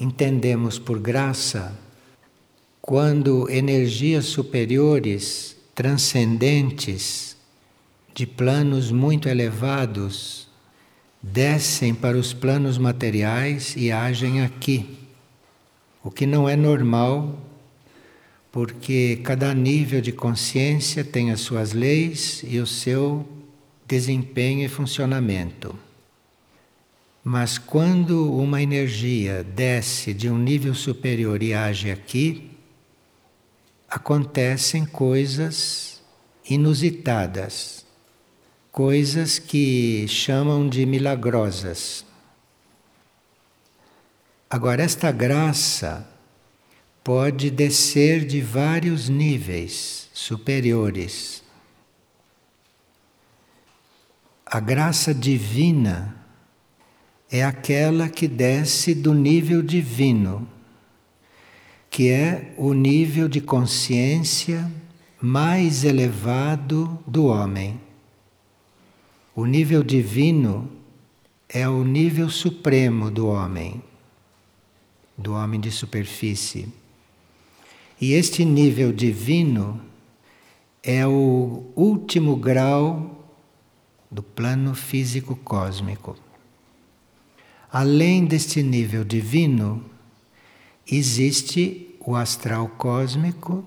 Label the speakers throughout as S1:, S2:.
S1: entendemos por graça quando energias superiores, transcendentes, de planos muito elevados, descem para os planos materiais e agem aqui. O que não é normal, porque cada nível de consciência tem as suas leis e o seu desempenho e funcionamento. Mas quando uma energia desce de um nível superior e age aqui, acontecem coisas inusitadas, coisas que chamam de milagrosas. Agora, esta graça pode descer de vários níveis superiores. A graça divina é aquela que desce do nível divino que é o nível de consciência mais elevado do homem. O nível divino é o nível supremo do homem, do homem de superfície. E este nível divino é o último grau do plano físico cósmico. Além deste nível divino, existe o astral cósmico,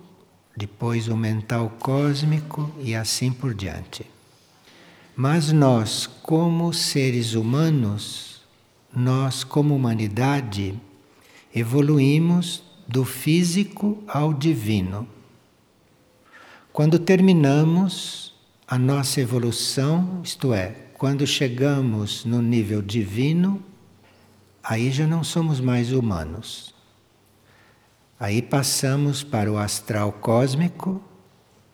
S1: depois o mental cósmico e assim por diante. Mas nós, como seres humanos, nós, como humanidade, evoluímos do físico ao divino. Quando terminamos a nossa evolução, isto é, quando chegamos no nível divino, aí já não somos mais humanos. Aí passamos para o astral cósmico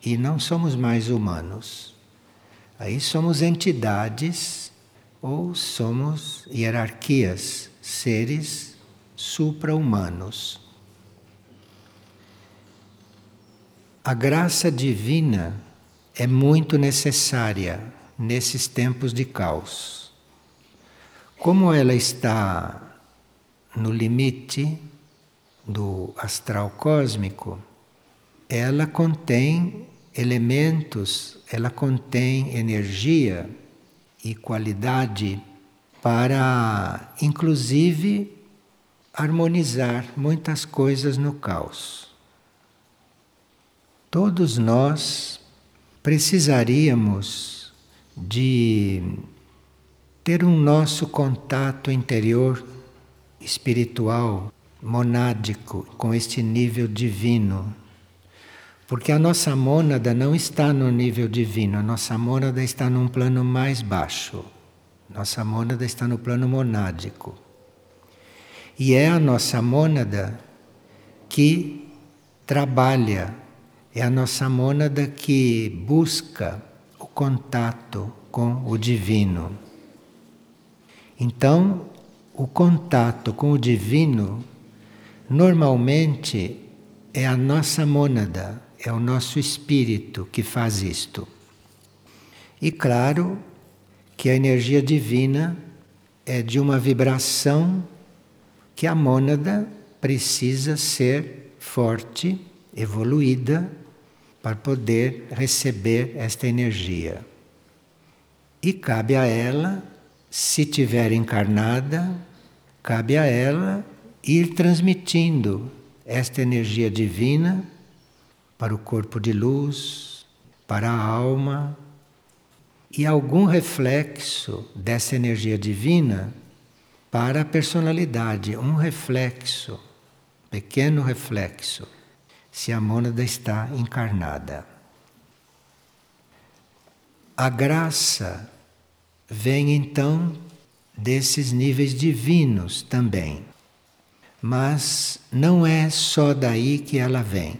S1: e não somos mais humanos. Aí somos entidades ou somos hierarquias, seres supra-humanos. A graça divina é muito necessária nesses tempos de caos. Como ela está no limite do astral cósmico, ela contém elementos, ela contém energia e qualidade para, inclusive, harmonizar muitas coisas no caos. Todos nós precisaríamos de ter um nosso contato interior espiritual monádico, com este nível divino. Porque a nossa mônada não está no nível divino, a nossa mônada está num plano mais baixo. Nossa mônada está no plano monádico. E é a nossa mônada que trabalha, é a nossa mônada que busca o contato com o divino. Então, o contato com o divino Normalmente é a nossa mônada, é o nosso espírito que faz isto. E claro que a energia divina é de uma vibração que a mônada precisa ser forte, evoluída, para poder receber esta energia. E cabe a ela, se tiver encarnada, cabe a ela ir transmitindo esta energia divina para o corpo de luz, para a alma, e algum reflexo dessa energia divina para a personalidade, um reflexo, pequeno reflexo, se a mônada está encarnada. A graça vem então desses níveis divinos também. Mas não é só daí que ela vem.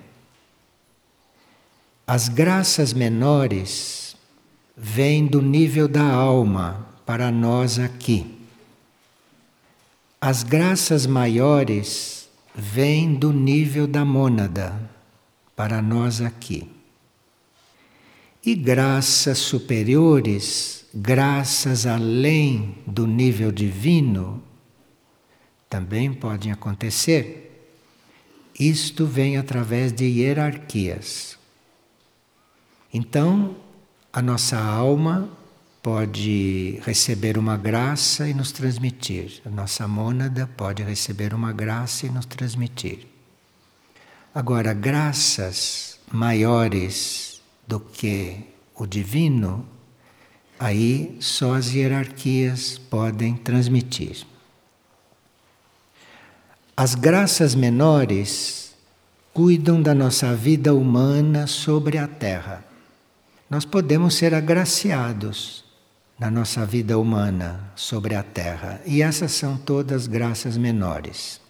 S1: As graças menores vêm do nível da alma para nós aqui. As graças maiores vêm do nível da mônada para nós aqui. E graças superiores, graças além do nível divino, também podem acontecer, isto vem através de hierarquias. Então, a nossa alma pode receber uma graça e nos transmitir. A nossa mônada pode receber uma graça e nos transmitir. Agora, graças maiores do que o divino, aí só as hierarquias podem transmitir. As graças menores cuidam da nossa vida humana sobre a terra. Nós podemos ser agraciados na nossa vida humana sobre a Terra. E essas são todas graças menores.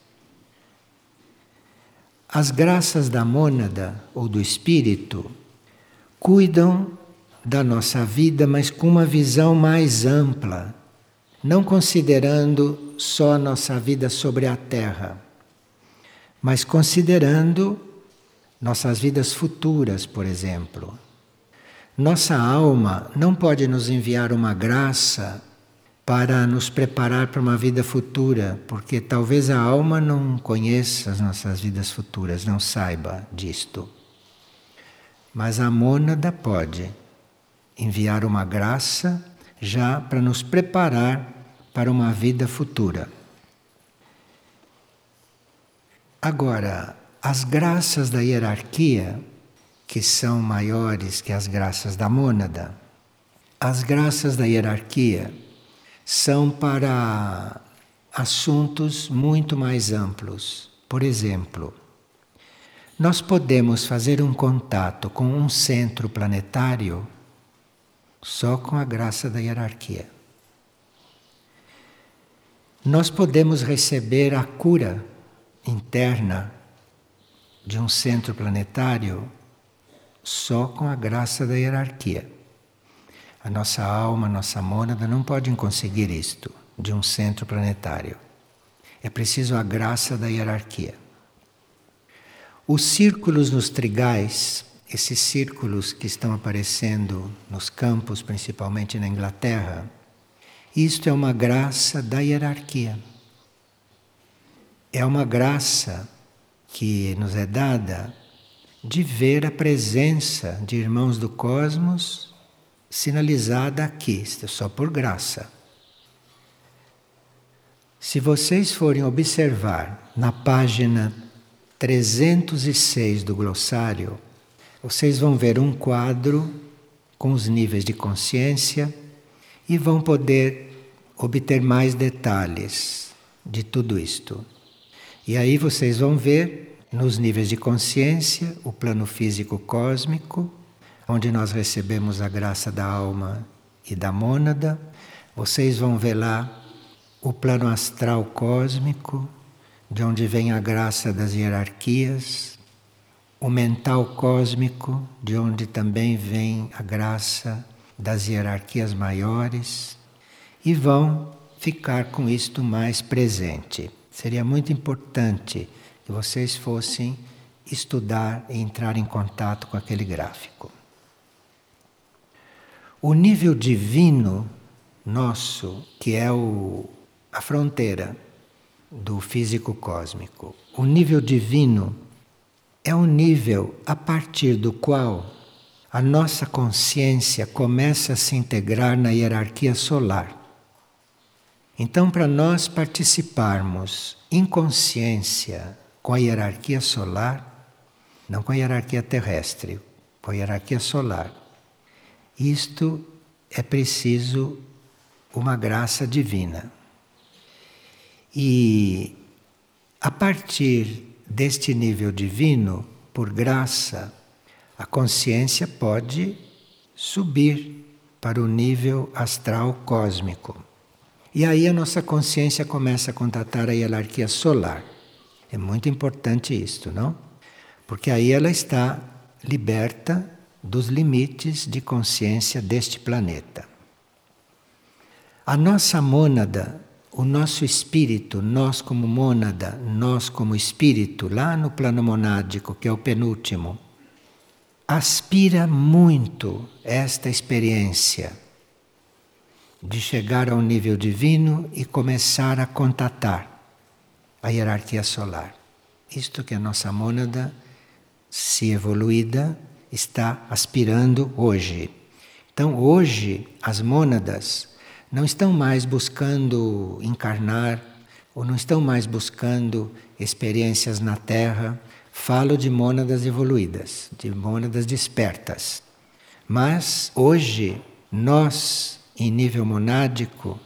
S1: As graças da mônada ou do espírito cuidam da nossa vida, mas com uma visão mais ampla, não considerando só a nossa vida sobre a Terra, mas considerando nossas vidas futuras, por exemplo. Nossa alma não pode nos enviar uma graça para nos preparar para uma vida futura, porque talvez a alma não conheça as nossas vidas futuras, não saiba disto. Mas a mônada pode enviar uma graça já para nos preparar para uma vida futura. Agora, as graças da hierarquia que são maiores que as graças da mônada. As graças da hierarquia são para assuntos muito mais amplos. Por exemplo, nós podemos fazer um contato com um centro planetário só com a graça da hierarquia. Nós podemos receber a cura interna de um centro planetário só com a graça da hierarquia. A nossa alma, a nossa mônada não podem conseguir isto de um centro planetário. É preciso a graça da hierarquia. Os círculos nos trigais, esses círculos que estão aparecendo nos campos, principalmente na Inglaterra, isto é uma graça da hierarquia. É uma graça que nos é dada de ver a presença de irmãos do cosmos sinalizada aqui, é só por graça. Se vocês forem observar na página 306 do glossário, vocês vão ver um quadro com os níveis de consciência e vão poder obter mais detalhes de tudo isto. E aí vocês vão ver nos níveis de consciência, o plano físico cósmico, onde nós recebemos a graça da alma e da mônada. Vocês vão ver lá o plano astral cósmico, de onde vem a graça das hierarquias, o mental cósmico, de onde também vem a graça das hierarquias maiores, e vão ficar com isto mais presente. Seria muito importante que vocês fossem estudar e entrar em contato com aquele gráfico. O nível divino nosso, que é o, a fronteira do físico cósmico, o nível divino é um nível a partir do qual a nossa consciência começa a se integrar na hierarquia solar. Então, para nós participarmos em consciência com a hierarquia solar, não com a hierarquia terrestre, com a hierarquia solar. Isto é preciso uma graça divina. E a partir deste nível divino, por graça, a consciência pode subir para o nível astral cósmico. E aí a nossa consciência começa a contatar a hierarquia solar. É muito importante isto, não? Porque aí ela está liberta dos limites de consciência deste planeta. A nossa mônada, o nosso espírito, nós como mônada, nós como espírito, lá no plano monádico, que é o penúltimo, aspira muito esta experiência de chegar ao nível divino e começar a contatar a hierarquia solar. Isto que a nossa mônada, se evoluída, está aspirando hoje. Então, hoje, as mônadas não estão mais buscando encarnar ou não estão mais buscando experiências na Terra. Falo de mônadas evoluídas, de mônadas despertas. Mas hoje, nós, em nível monádico,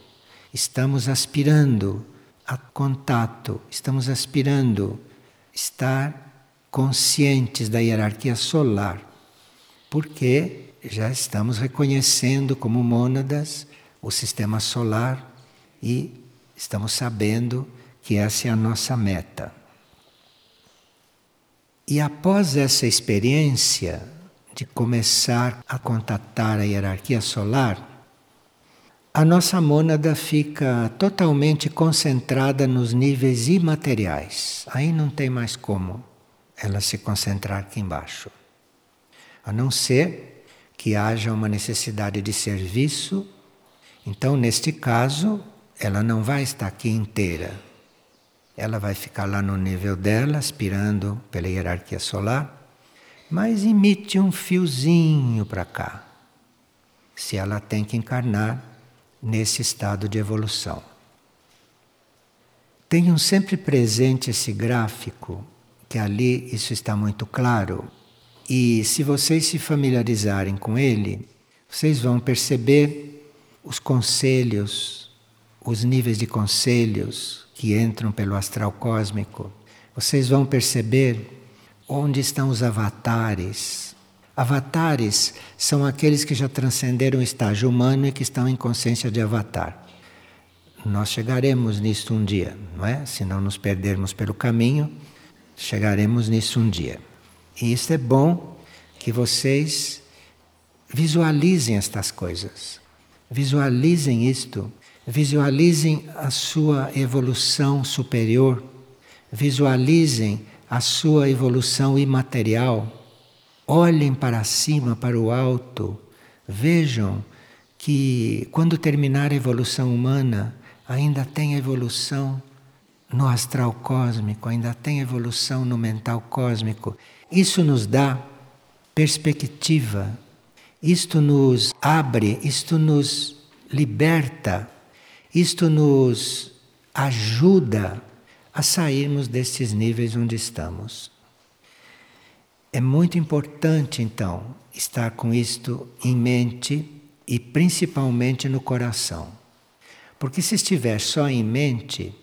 S1: estamos aspirando a contato, estamos aspirando estar conscientes da hierarquia solar, porque já estamos reconhecendo como mônadas o sistema solar e estamos sabendo que essa é a nossa meta. E após essa experiência de começar a contatar a hierarquia solar, a nossa mônada fica totalmente concentrada nos níveis imateriais. Aí não tem mais como ela se concentrar aqui embaixo. A não ser que haja uma necessidade de serviço, então, neste caso, ela não vai estar aqui inteira. Ela vai ficar lá no nível dela, aspirando pela hierarquia solar, mas emite um fiozinho para cá. Se ela tem que encarnar nesse estado de evolução. Tenham sempre presente esse gráfico, que ali isso está muito claro, e se vocês se familiarizarem com ele, vocês vão perceber os conselhos, os níveis de conselhos que entram pelo astral cósmico. Vocês vão perceber onde estão os avatares, Avatares são aqueles que já transcenderam o estágio humano e que estão em consciência de avatar. Nós chegaremos nisso um dia, não é? Se não nos perdermos pelo caminho, chegaremos nisso um dia. E isso é bom que vocês visualizem estas coisas. Visualizem isto, visualizem a sua evolução superior, visualizem a sua evolução imaterial. Olhem para cima, para o alto, vejam que quando terminar a evolução humana, ainda tem evolução no astral cósmico, ainda tem evolução no mental cósmico. Isso nos dá perspectiva, isto nos abre, isto nos liberta, isto nos ajuda a sairmos destes níveis onde estamos. É muito importante, então, estar com isto em mente e principalmente no coração. Porque se estiver só em mente,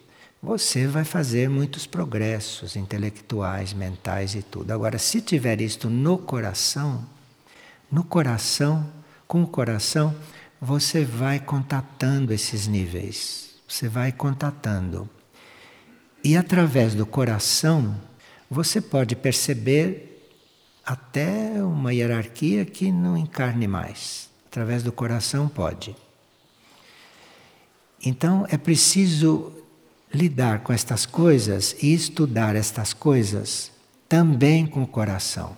S1: você vai fazer muitos progressos intelectuais, mentais e tudo. Agora, se tiver isto no coração, no coração, com o coração, você vai contatando esses níveis. Você vai contatando. E através do coração, você pode perceber até uma hierarquia que não encarne mais. Através do coração pode. Então é preciso lidar com estas coisas e estudar estas coisas também com o coração.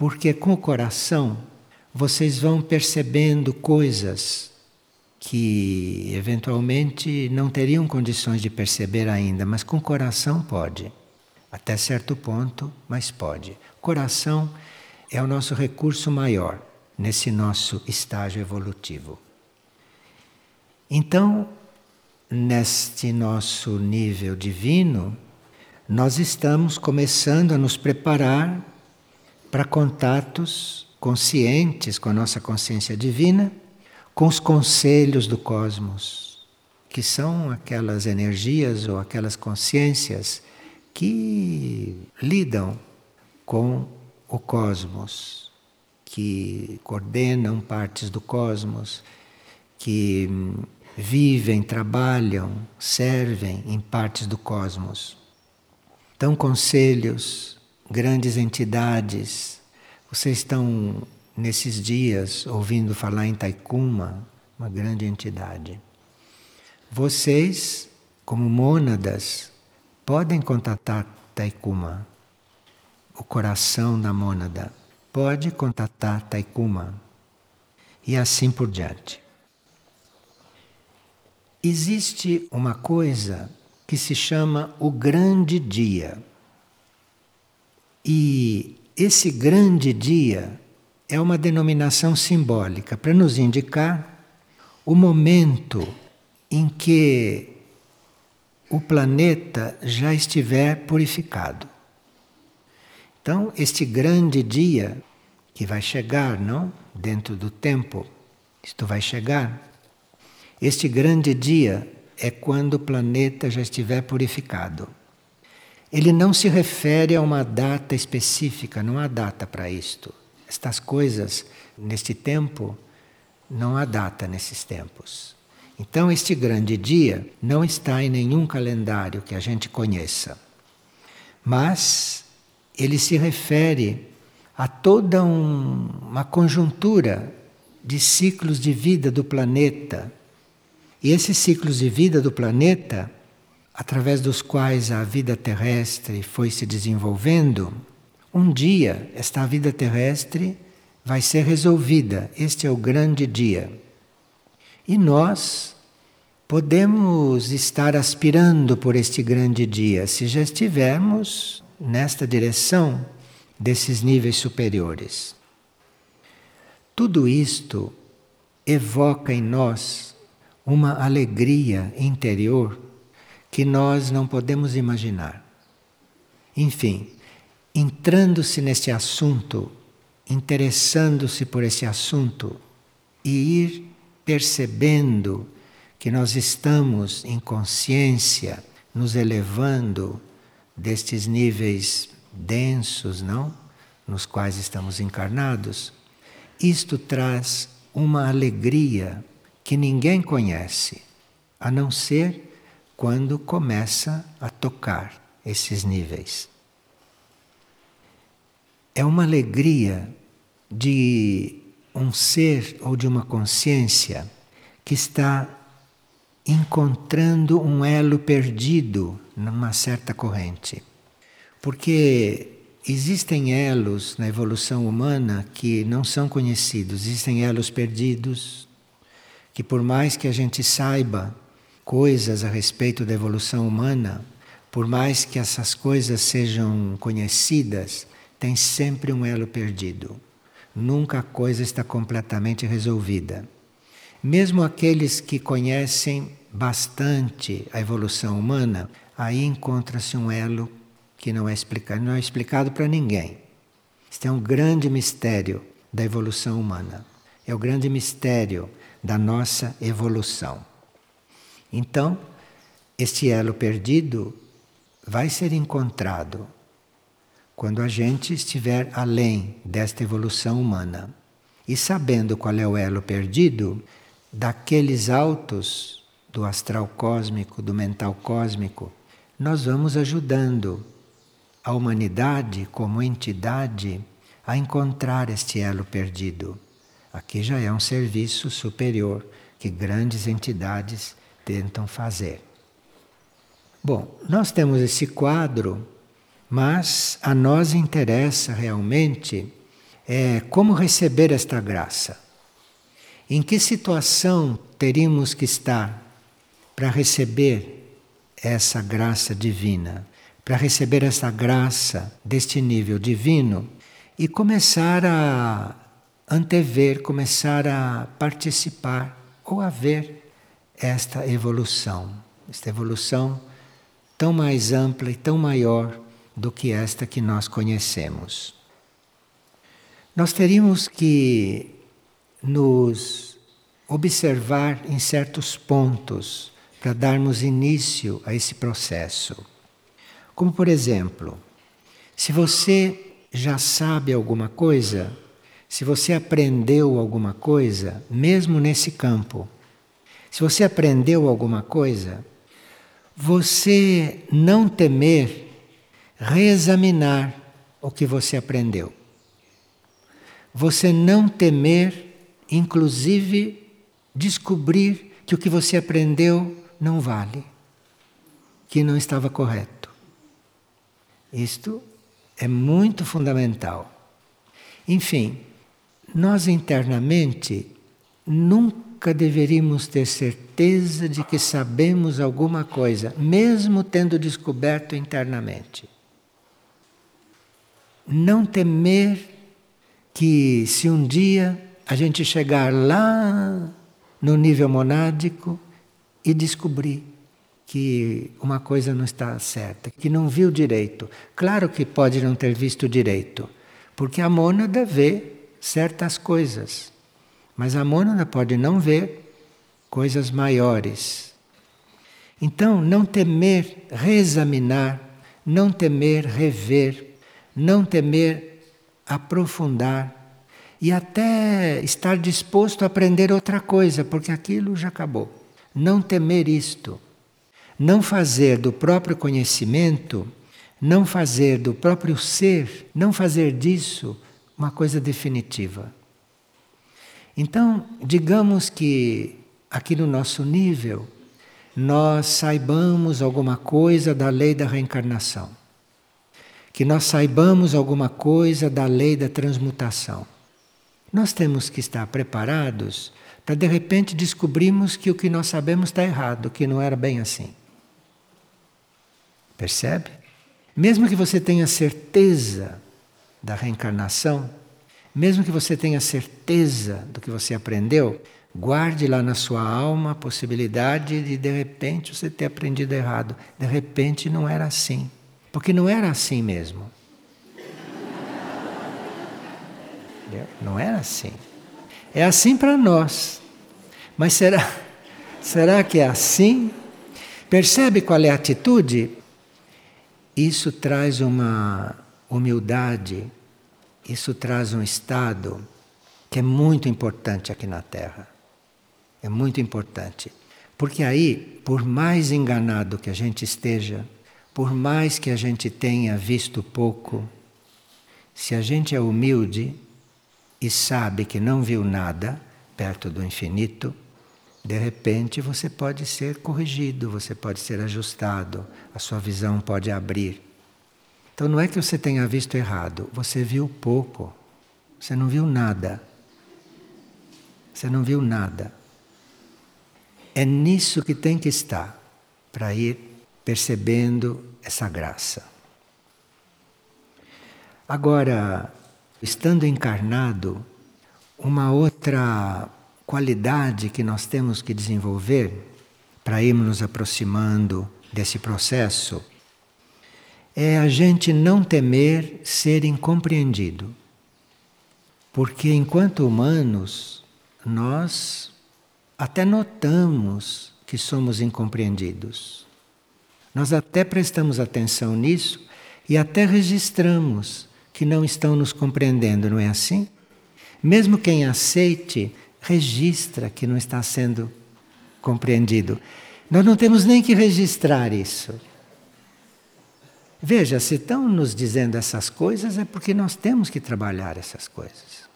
S1: Porque com o coração vocês vão percebendo coisas que eventualmente não teriam condições de perceber ainda, mas com o coração pode. Até certo ponto, mas pode. Coração é o nosso recurso maior nesse nosso estágio evolutivo. Então, neste nosso nível divino, nós estamos começando a nos preparar para contatos conscientes com a nossa consciência divina, com os conselhos do cosmos, que são aquelas energias ou aquelas consciências que lidam com o cosmos, que coordenam partes do cosmos, que vivem, trabalham, servem em partes do cosmos. Então, conselhos, grandes entidades, vocês estão nesses dias ouvindo falar em Taikuma, uma grande entidade. Vocês, como mônadas, podem contatar Taikuma, o coração da mônada. Pode contatar Taikuma. E assim por diante. Existe uma coisa que se chama o Grande Dia. E esse grande dia é uma denominação simbólica para nos indicar o momento em que o planeta já estiver purificado. Então, este grande dia que vai chegar, não? Dentro do tempo, isto vai chegar. Este grande dia é quando o planeta já estiver purificado. Ele não se refere a uma data específica, não há data para isto. Estas coisas, neste tempo, não há data nesses tempos. Então, este grande dia não está em nenhum calendário que a gente conheça. Mas ele se refere a toda um, uma conjuntura de ciclos de vida do planeta. E esses ciclos de vida do planeta, através dos quais a vida terrestre foi se desenvolvendo, um dia esta vida terrestre vai ser resolvida. Este é o grande dia. E nós podemos estar aspirando por este grande dia se já estivermos nesta direção desses níveis superiores. Tudo isto evoca em nós uma alegria interior que nós não podemos imaginar. Enfim, entrando-se neste assunto, interessando-se por esse assunto e ir percebendo que nós estamos em consciência, nos elevando destes níveis densos, não? Nos quais estamos encarnados, isto traz uma alegria que ninguém conhece, a não ser quando começa a tocar esses níveis. É uma alegria de um ser ou de uma consciência que está encontrando um elo perdido numa certa corrente. Porque existem elos na evolução humana que não são conhecidos, existem elos perdidos, que por mais que a gente saiba coisas a respeito da evolução humana, por mais que essas coisas sejam conhecidas, tem sempre um elo perdido. Nunca a coisa está completamente resolvida. Mesmo aqueles que conhecem bastante a evolução humana, aí encontra-se um elo que não é explicado, não é explicado para ninguém. Este é um grande mistério da evolução humana. É o grande mistério da nossa evolução. Então, este elo perdido vai ser encontrado quando a gente estiver além desta evolução humana. E sabendo qual é o elo perdido, daqueles altos do astral cósmico, do mental cósmico, nós vamos ajudando a humanidade como entidade a encontrar este elo perdido. Aqui já é um serviço superior que grandes entidades tentam fazer. Bom, nós temos esse quadro, mas a nós interessa realmente é como receber esta graça. Em que situação teríamos que estar para receber essa graça divina? para receber essa graça deste nível divino e começar a antever, começar a participar ou a ver esta evolução, esta evolução tão mais ampla e tão maior do que esta que nós conhecemos. Nós teríamos que nos observar em certos pontos para darmos início a esse processo. Como, por exemplo, se você já sabe alguma coisa, se você aprendeu alguma coisa, mesmo nesse campo, se você aprendeu alguma coisa, você não temer reexaminar o que você aprendeu. Você não temer, inclusive, descobrir que o que você aprendeu não vale, que não estava correto. Isto é muito fundamental. Enfim, nós internamente nunca nunca deveríamos ter certeza de que sabemos alguma coisa, mesmo tendo descoberto internamente. Não temer que, se um dia a gente chegar lá no nível monádico e descobrir que uma coisa não está certa, que não viu direito. Claro que pode não ter visto direito, porque a mônada vê certas coisas, mas a mônada pode não ver coisas maiores. Então, não temer reexaminar, não temer rever, não temer aprofundar e até estar disposto a aprender outra coisa, porque aquilo já acabou. Não temer isto não fazer do próprio conhecimento, não fazer do próprio ser, não fazer disso uma coisa definitiva. Então, digamos que aqui no nosso nível, nós saibamos alguma coisa da lei da reencarnação, que nós saibamos alguma coisa da lei da transmutação. Nós temos que estar preparados para de repente descobrirmos que o que nós sabemos está errado, que não era bem assim. Percebe? Mesmo que você tenha certeza da reencarnação, mesmo que você tenha certeza do que você aprendeu, guarde lá na sua alma a possibilidade de de repente você ter aprendido errado. De repente não era assim. Porque não era assim mesmo. Não era assim. É assim para nós. Mas será, será que é assim? Percebe qual é a atitude? Isso traz uma humildade, isso traz um estado que é muito importante aqui na Terra. É muito importante. Porque aí, por mais enganado que a gente esteja, por mais que a gente tenha visto pouco, se a gente é humilde e sabe que não viu nada perto do infinito, de repente você pode ser corrigido, você pode ser ajustado, a sua visão pode abrir. Então não é que você tenha visto errado, você viu pouco, você não viu nada. Você não viu nada. É nisso que tem que estar, para ir percebendo essa graça. Agora, estando encarnado, uma outra qualidade que nós temos que desenvolver para irmos nos aproximando desse processo é a gente não temer ser incompreendido. Porque enquanto humanos, nós até notamos que somos incompreendidos. Nós até prestamos atenção nisso e até registramos que não estão nos compreendendo, não é assim? Mesmo quem aceite registra que não está sendo compreendido. Nós não temos nem que registrar isso. Veja, se estão nos dizendo essas coisas, é porque nós temos que trabalhar essas coisas.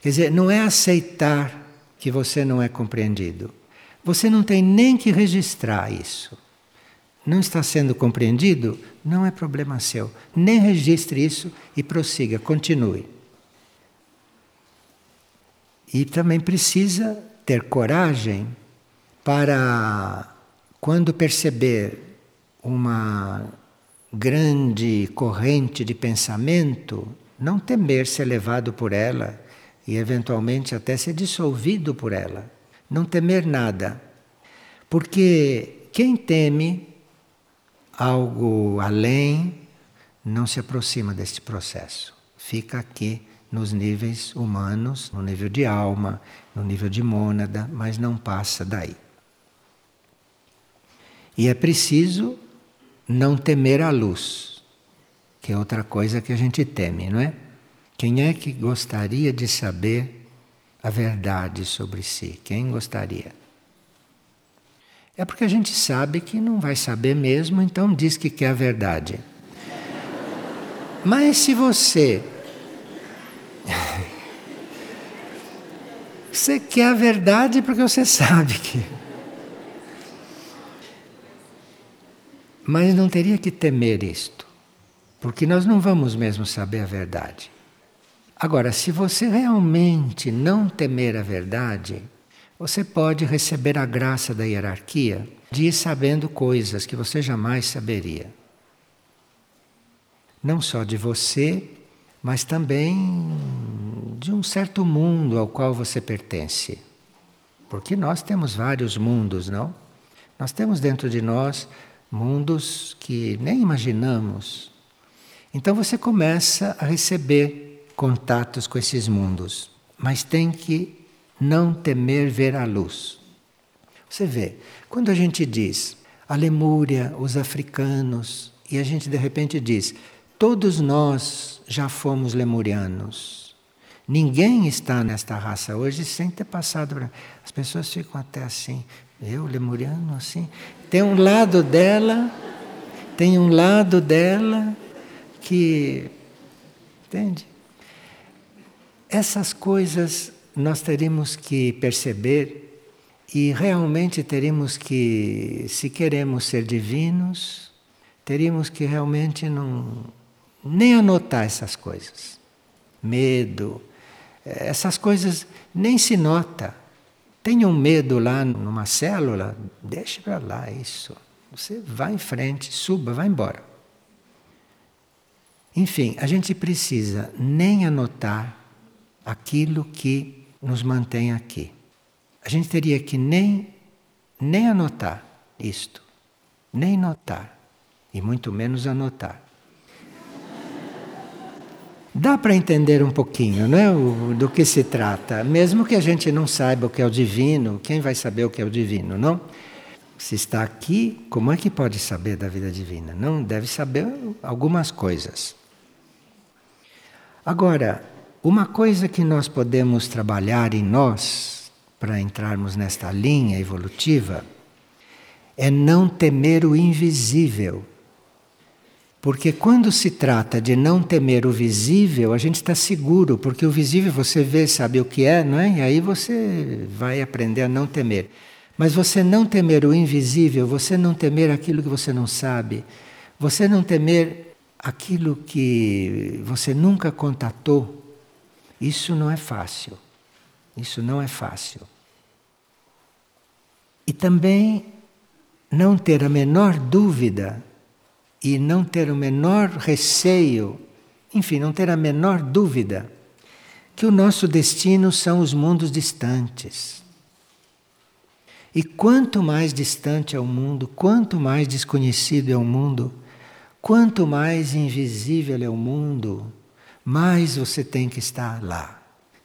S1: Quer dizer, não é aceitar que você não é compreendido. Você não tem nem que registrar isso. Não está sendo compreendido? Não é problema seu. Nem registre isso e prossiga, continue. E também precisa ter coragem para, quando perceber uma grande corrente de pensamento, não temer ser levado por ela e eventualmente até ser dissolvido por ela. Não temer nada. Porque quem teme algo além não se aproxima deste processo. Fica aqui nos níveis humanos, no nível de alma, no nível de mônada, mas não passa daí. E é preciso não temer a luz, que é outra coisa que a gente teme, não é? Quem é que gostaria de saber a verdade sobre si? Quem gostaria? É porque a gente sabe que não vai saber mesmo, então diz que quer a verdade. Mas se você Você quer a verdade porque você sabe que. Mas não teria que temer isto, porque nós não vamos mesmo saber a verdade. Agora, se você realmente não temer a verdade, você pode receber a graça da hierarquia de ir sabendo coisas que você jamais saberia. Não só de você, mas também de um certo mundo ao qual você pertence. Porque nós temos vários mundos, não? Nós temos dentro de nós mundos que nem imaginamos. Então você começa a receber contatos com esses mundos, mas tem que não temer ver a luz. Você vê, quando a gente diz a Lemúria, os africanos, e a gente de repente diz, todos nós já fomos lemurianos. Ninguém está nesta raça hoje sem ter passado. As pessoas ficam até assim, eu, lemuriano, assim. Tem um lado dela, tem um lado dela que. Entende? Essas coisas nós teríamos que perceber e realmente teríamos que, se queremos ser divinos, teríamos que realmente não nem anotar essas coisas. Medo, essas coisas nem se nota. Tenha um medo lá numa célula, deixe para lá isso. Você vai em frente, suba, vai embora. Enfim, a gente precisa nem anotar aquilo que nos mantém aqui. A gente teria que nem, nem anotar isto, nem notar, e muito menos anotar. Dá para entender um pouquinho né, do que se trata, mesmo que a gente não saiba o que é o divino, quem vai saber o que é o divino, não? Se está aqui, como é que pode saber da vida divina? Não deve saber algumas coisas. Agora, uma coisa que nós podemos trabalhar em nós, para entrarmos nesta linha evolutiva, é não temer o invisível. Porque quando se trata de não temer o visível, a gente está seguro, porque o visível você vê, sabe o que é, não é? E aí você vai aprender a não temer. Mas você não temer o invisível, você não temer aquilo que você não sabe, você não temer aquilo que você nunca contatou, isso não é fácil. Isso não é fácil. E também não ter a menor dúvida e não ter o menor receio, enfim, não ter a menor dúvida que o nosso destino são os mundos distantes. E quanto mais distante é o mundo, quanto mais desconhecido é o mundo, quanto mais invisível é o mundo, mais você tem que estar lá.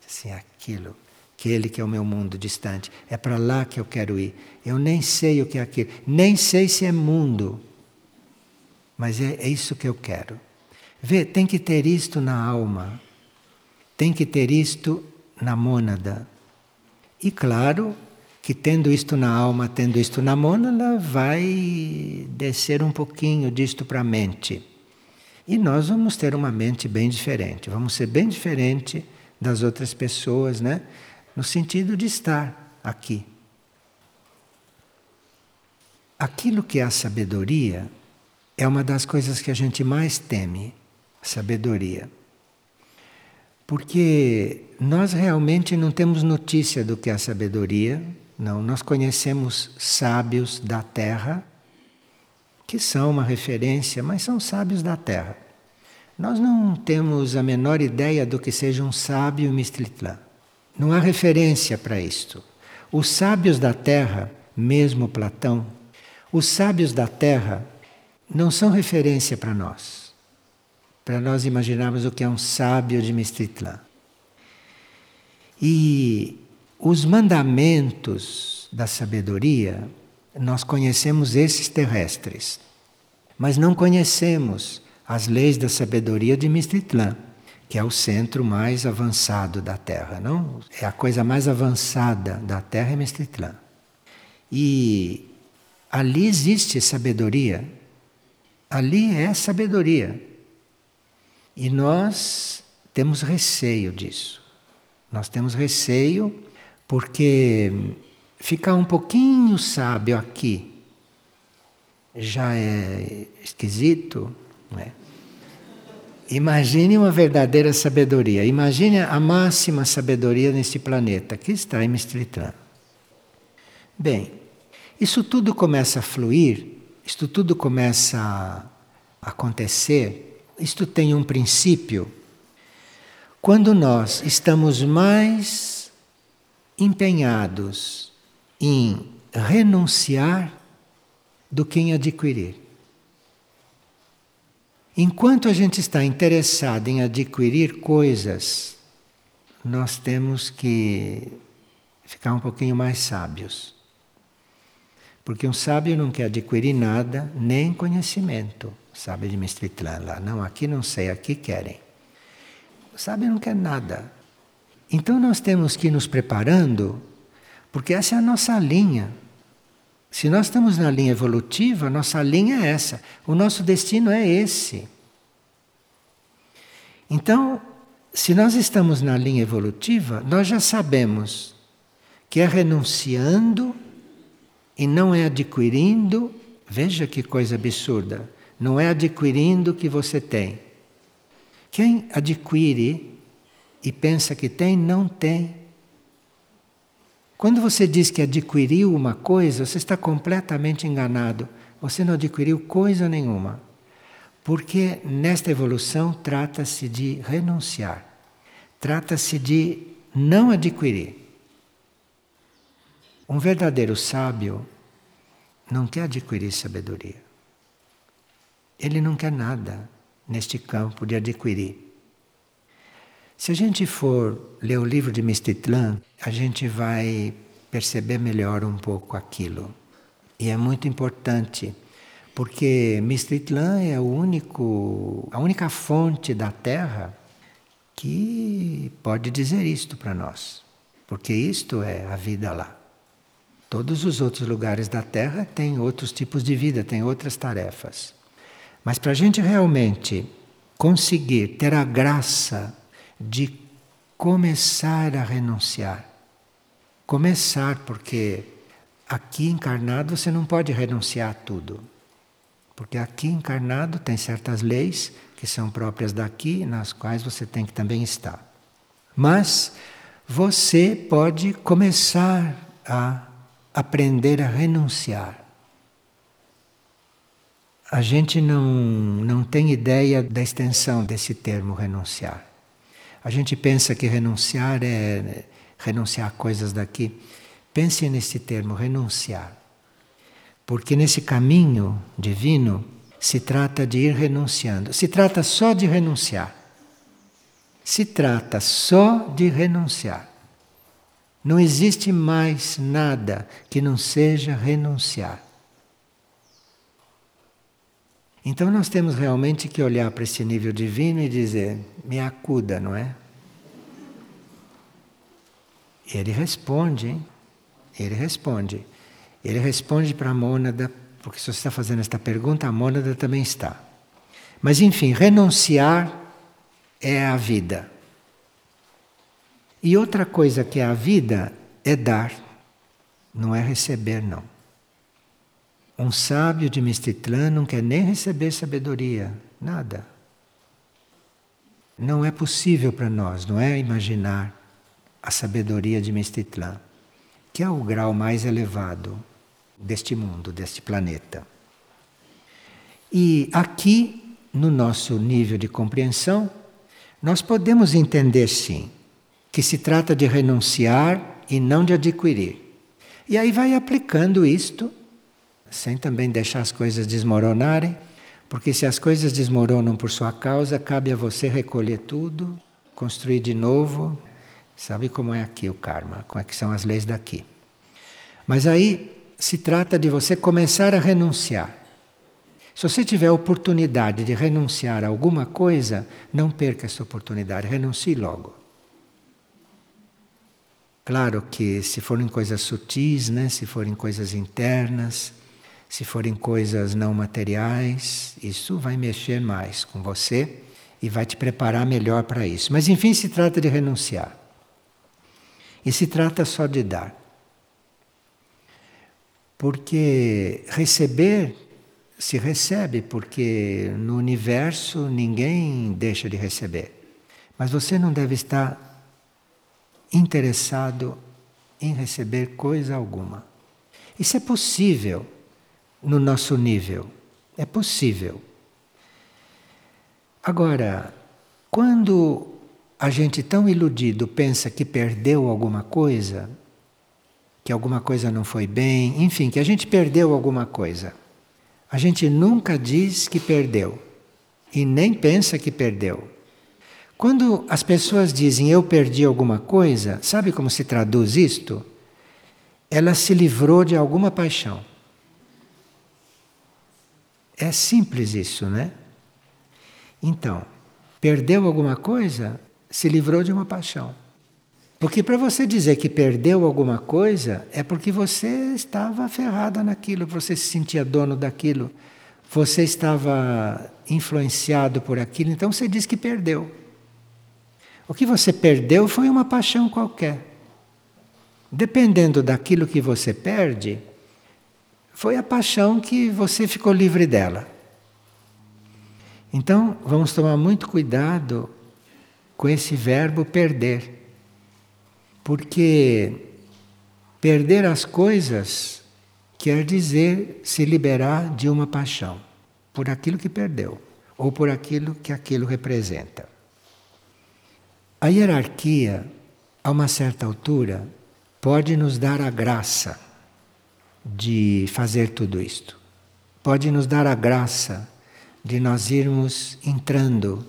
S1: Assim, aquilo, aquele que é o meu mundo distante, é para lá que eu quero ir. Eu nem sei o que é aquilo, nem sei se é mundo, mas é, é isso que eu quero. Vê, tem que ter isto na alma, tem que ter isto na mônada. E claro que tendo isto na alma, tendo isto na mônada, vai descer um pouquinho disto para a mente. E nós vamos ter uma mente bem diferente, vamos ser bem diferente das outras pessoas, né? No sentido de estar aqui. Aquilo que é a sabedoria é uma das coisas que a gente mais teme, sabedoria. Porque nós realmente não temos notícia do que é a sabedoria, não. Nós conhecemos sábios da terra, que são uma referência, mas são sábios da terra. Nós não temos a menor ideia do que seja um sábio Mistritlan. Não há referência para isto. Os sábios da terra, mesmo Platão, os sábios da terra não são referência para nós. Para nós imaginarmos o que é um sábio de Mistritlan. E os mandamentos da sabedoria, nós conhecemos esses terrestres, mas não conhecemos as leis da sabedoria de Mistritlan, que é o centro mais avançado da Terra, não? É a coisa mais avançada da Terra é Mistritlan. E ali existe sabedoria Ali é sabedoria. E nós temos receio disso. Nós temos receio porque ficar um pouquinho sábio aqui já é esquisito, não é? Imagine uma verdadeira sabedoria. Imagine a máxima sabedoria neste planeta, que está em Mistritã. Bem, isso tudo começa a fluir, isto tudo começa a acontecer, isto tem um princípio. Quando nós estamos mais empenhados em renunciar do que em adquirir. Enquanto a gente está interessado em adquirir coisas, nós temos que ficar um pouquinho mais sábios. Porque um sábio não quer adquirir nada, nem conhecimento. Sábio de Mistritlan lá. Não, aqui não sei, aqui querem. O sábio não quer nada. Então nós temos que ir nos preparando, porque essa é a nossa linha. Se nós estamos na linha evolutiva, nossa linha é essa. O nosso destino é esse. Então, se nós estamos na linha evolutiva, nós já sabemos que é renunciando e não é adquirindo. Veja que coisa absurda! Não é adquirindo que você tem. Quem adquire e pensa que tem, não tem. Quando você diz que adquiriu uma coisa, você está completamente enganado. Você não adquiriu coisa nenhuma. Porque nesta evolução trata-se de renunciar, trata-se de não adquirir. Um verdadeiro sábio não quer adquirir sabedoria. Ele não quer nada neste campo de adquirir. Se a gente for ler o livro de Mistitlan, a gente vai perceber melhor um pouco aquilo. E é muito importante, porque Mistitlan é único, a única fonte da Terra que pode dizer isto para nós. Porque isto é a vida lá. Todos os outros lugares da Terra têm outros tipos de vida, têm outras tarefas. Mas para a gente realmente conseguir ter a graça de começar a renunciar, começar, porque aqui encarnado você não pode renunciar a tudo. Porque aqui encarnado tem certas leis que são próprias daqui, nas quais você tem que também estar. Mas você pode começar a aprender a renunciar. A gente não, não tem ideia da extensão desse termo renunciar. A gente pensa que renunciar é renunciar a coisas daqui. Pense nesse termo, renunciar. Porque nesse caminho divino se trata de ir renunciando. Se trata só de renunciar. Se trata só de renunciar. Não existe mais nada que não seja renunciar. Então nós temos realmente que olhar para esse nível divino e dizer: me acuda, não é? Ele responde, hein? Ele responde. Ele responde para a mônada, porque se você está fazendo esta pergunta, a mônada também está. Mas enfim, renunciar é a vida. E outra coisa que é a vida é dar, não é receber, não. Um sábio de Mistitlã não quer nem receber sabedoria, nada. Não é possível para nós, não é imaginar a sabedoria de Mistitlã, que é o grau mais elevado deste mundo, deste planeta. E aqui, no nosso nível de compreensão, nós podemos entender sim que se trata de renunciar e não de adquirir. E aí vai aplicando isto, sem também deixar as coisas desmoronarem, porque se as coisas desmoronam por sua causa, cabe a você recolher tudo, construir de novo. Sabe como é aqui o karma, como é que são as leis daqui. Mas aí se trata de você começar a renunciar. Se você tiver a oportunidade de renunciar a alguma coisa, não perca essa oportunidade, renuncie logo. Claro que se forem coisas sutis, né, se forem coisas internas, se forem coisas não materiais, isso vai mexer mais com você e vai te preparar melhor para isso. Mas enfim, se trata de renunciar. E se trata só de dar. Porque receber se recebe, porque no universo ninguém deixa de receber. Mas você não deve estar interessado em receber coisa alguma. Isso é possível no nosso nível. É possível. Agora, quando a gente tão iludido pensa que perdeu alguma coisa, que alguma coisa não foi bem, enfim, que a gente perdeu alguma coisa, a gente nunca diz que perdeu e nem pensa que perdeu. Quando as pessoas dizem eu perdi alguma coisa, sabe como se traduz isto? Ela se livrou de alguma paixão. É simples isso, né? Então, perdeu alguma coisa, se livrou de uma paixão. Porque para você dizer que perdeu alguma coisa, é porque você estava ferrada naquilo, você se sentia dono daquilo, você estava influenciado por aquilo, então você diz que perdeu. O que você perdeu foi uma paixão qualquer. Dependendo daquilo que você perde, foi a paixão que você ficou livre dela. Então, vamos tomar muito cuidado com esse verbo perder. Porque perder as coisas quer dizer se liberar de uma paixão por aquilo que perdeu ou por aquilo que aquilo representa. A hierarquia, a uma certa altura, pode nos dar a graça de fazer tudo isto. Pode nos dar a graça de nós irmos entrando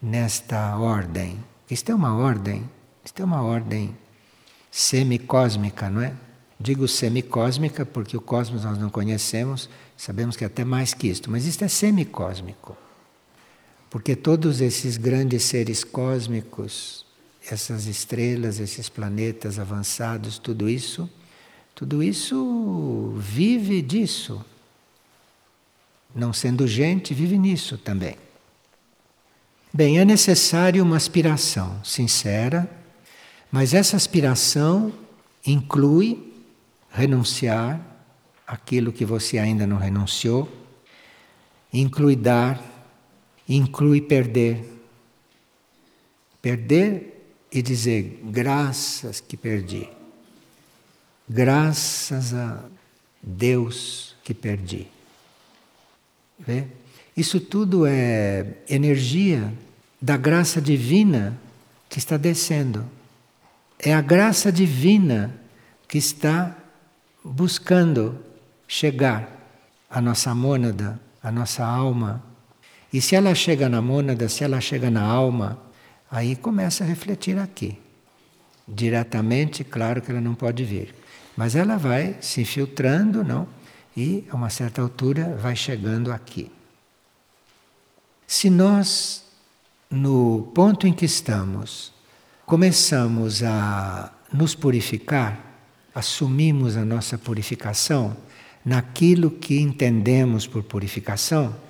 S1: nesta ordem. Isto é uma ordem, isto é uma ordem semicósmica, não é? Digo semicósmica porque o cosmos nós não conhecemos, sabemos que é até mais que isto, mas isto é semicósmico. Porque todos esses grandes seres cósmicos, essas estrelas, esses planetas avançados, tudo isso tudo isso vive disso. Não sendo gente, vive nisso também. Bem, é necessário uma aspiração sincera, mas essa aspiração inclui renunciar aquilo que você ainda não renunciou, inclui dar, inclui perder. Perder e dizer graças que perdi. Graças a Deus que perdi. Vê? Isso tudo é energia da graça divina que está descendo. É a graça divina que está buscando chegar à nossa mônada, à nossa alma. E se ela chega na mônada, se ela chega na alma, aí começa a refletir aqui. Diretamente, claro que ela não pode vir. Mas ela vai se infiltrando, não? E a uma certa altura vai chegando aqui. Se nós, no ponto em que estamos, começamos a nos purificar, assumimos a nossa purificação naquilo que entendemos por purificação,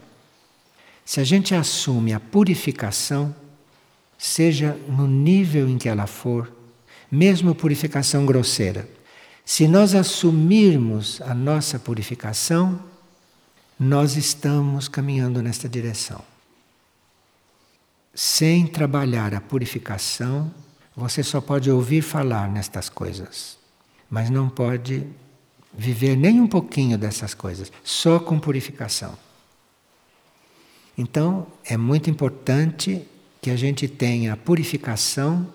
S1: se a gente assume a purificação, seja no nível em que ela for, mesmo purificação grosseira, se nós assumirmos a nossa purificação, nós estamos caminhando nesta direção. Sem trabalhar a purificação, você só pode ouvir falar nestas coisas, mas não pode viver nem um pouquinho dessas coisas, só com purificação. Então, é muito importante que a gente tenha a purificação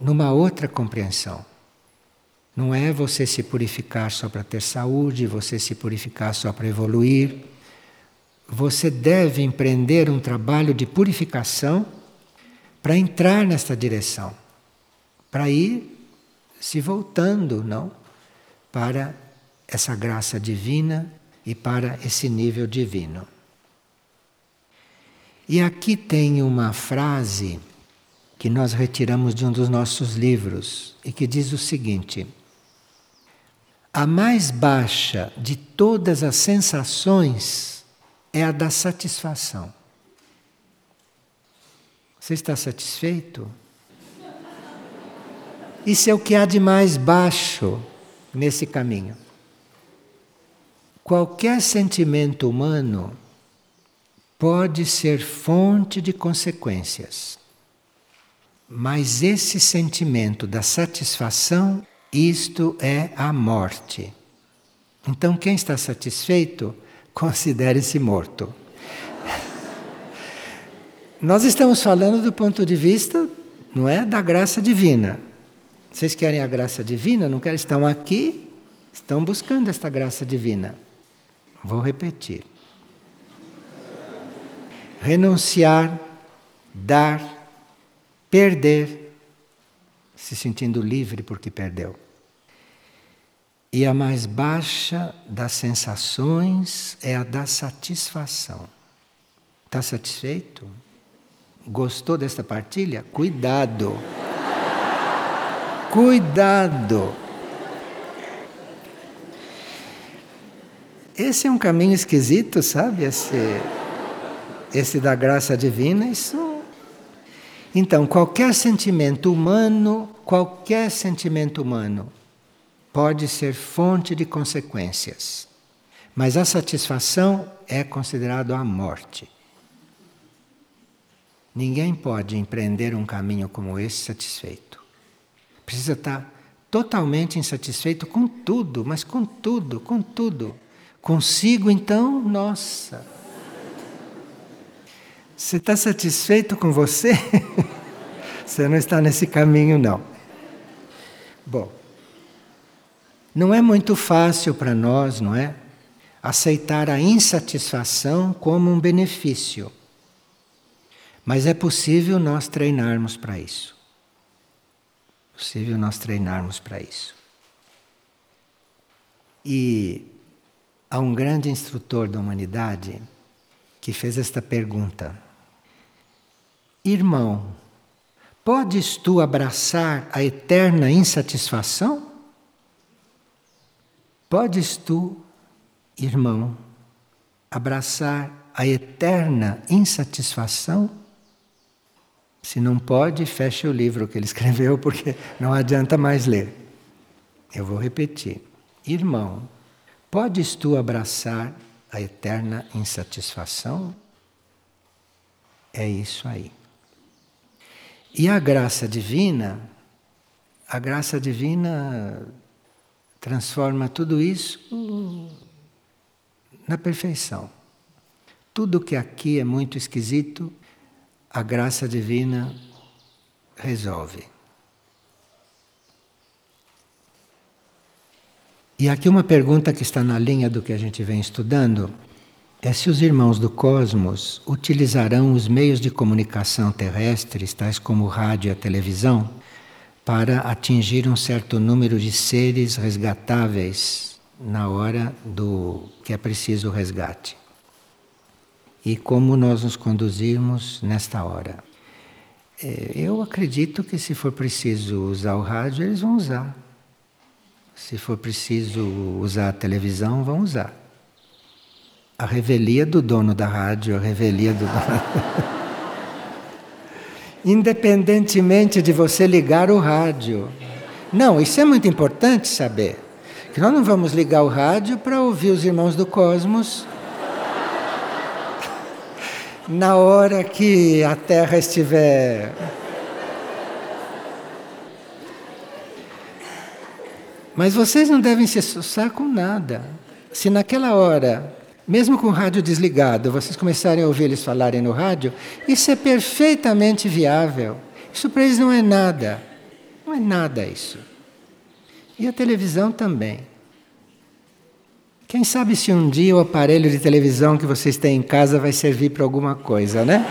S1: numa outra compreensão. Não é você se purificar só para ter saúde, você se purificar só para evoluir. Você deve empreender um trabalho de purificação para entrar nesta direção, para ir se voltando, não, para essa graça divina e para esse nível divino. E aqui tem uma frase que nós retiramos de um dos nossos livros e que diz o seguinte: a mais baixa de todas as sensações é a da satisfação. Você está satisfeito? Isso é o que há de mais baixo nesse caminho. Qualquer sentimento humano pode ser fonte de consequências. Mas esse sentimento da satisfação isto é a morte. Então, quem está satisfeito, considere-se morto. Nós estamos falando do ponto de vista, não é, da graça divina. Vocês querem a graça divina? Não querem? Estão aqui, estão buscando esta graça divina. Vou repetir. Renunciar, dar, perder, se sentindo livre porque perdeu. E a mais baixa das sensações é a da satisfação. Está satisfeito? Gostou desta partilha? Cuidado! Cuidado! Esse é um caminho esquisito, sabe? Esse, esse da graça divina, isso. Então, qualquer sentimento humano, qualquer sentimento humano, pode ser fonte de consequências. Mas a satisfação é considerado a morte. Ninguém pode empreender um caminho como esse satisfeito. Precisa estar totalmente insatisfeito com tudo, mas com tudo, com tudo. Consigo, então, nossa. Você está satisfeito com você? você não está nesse caminho, não. Bom, não é muito fácil para nós, não é? Aceitar a insatisfação como um benefício. Mas é possível nós treinarmos para isso. É possível nós treinarmos para isso. E há um grande instrutor da humanidade que fez esta pergunta: Irmão, podes tu abraçar a eterna insatisfação? Podes tu, irmão, abraçar a eterna insatisfação? Se não pode, feche o livro que ele escreveu, porque não adianta mais ler. Eu vou repetir. Irmão, podes tu abraçar a eterna insatisfação? É isso aí. E a graça divina, a graça divina transforma tudo isso na perfeição. Tudo que aqui é muito esquisito, a graça divina resolve. E aqui uma pergunta que está na linha do que a gente vem estudando é se os irmãos do cosmos utilizarão os meios de comunicação terrestres, tais como o rádio e a televisão, para atingir um certo número de seres resgatáveis na hora do que é preciso o resgate. E como nós nos conduzirmos nesta hora. É, eu acredito que se for preciso usar o rádio, eles vão usar. Se for preciso usar a televisão, vão usar. A revelia do dono da rádio, a revelia do dono. independentemente de você ligar o rádio. Não, isso é muito importante saber. Que nós não vamos ligar o rádio para ouvir os irmãos do cosmos na hora que a Terra estiver. Mas vocês não devem se assustar com nada. Se naquela hora mesmo com o rádio desligado, vocês começarem a ouvir eles falarem no rádio, isso é perfeitamente viável. Isso para eles não é nada. Não é nada isso. E a televisão também. Quem sabe se um dia o aparelho de televisão que vocês têm em casa vai servir para alguma coisa, né?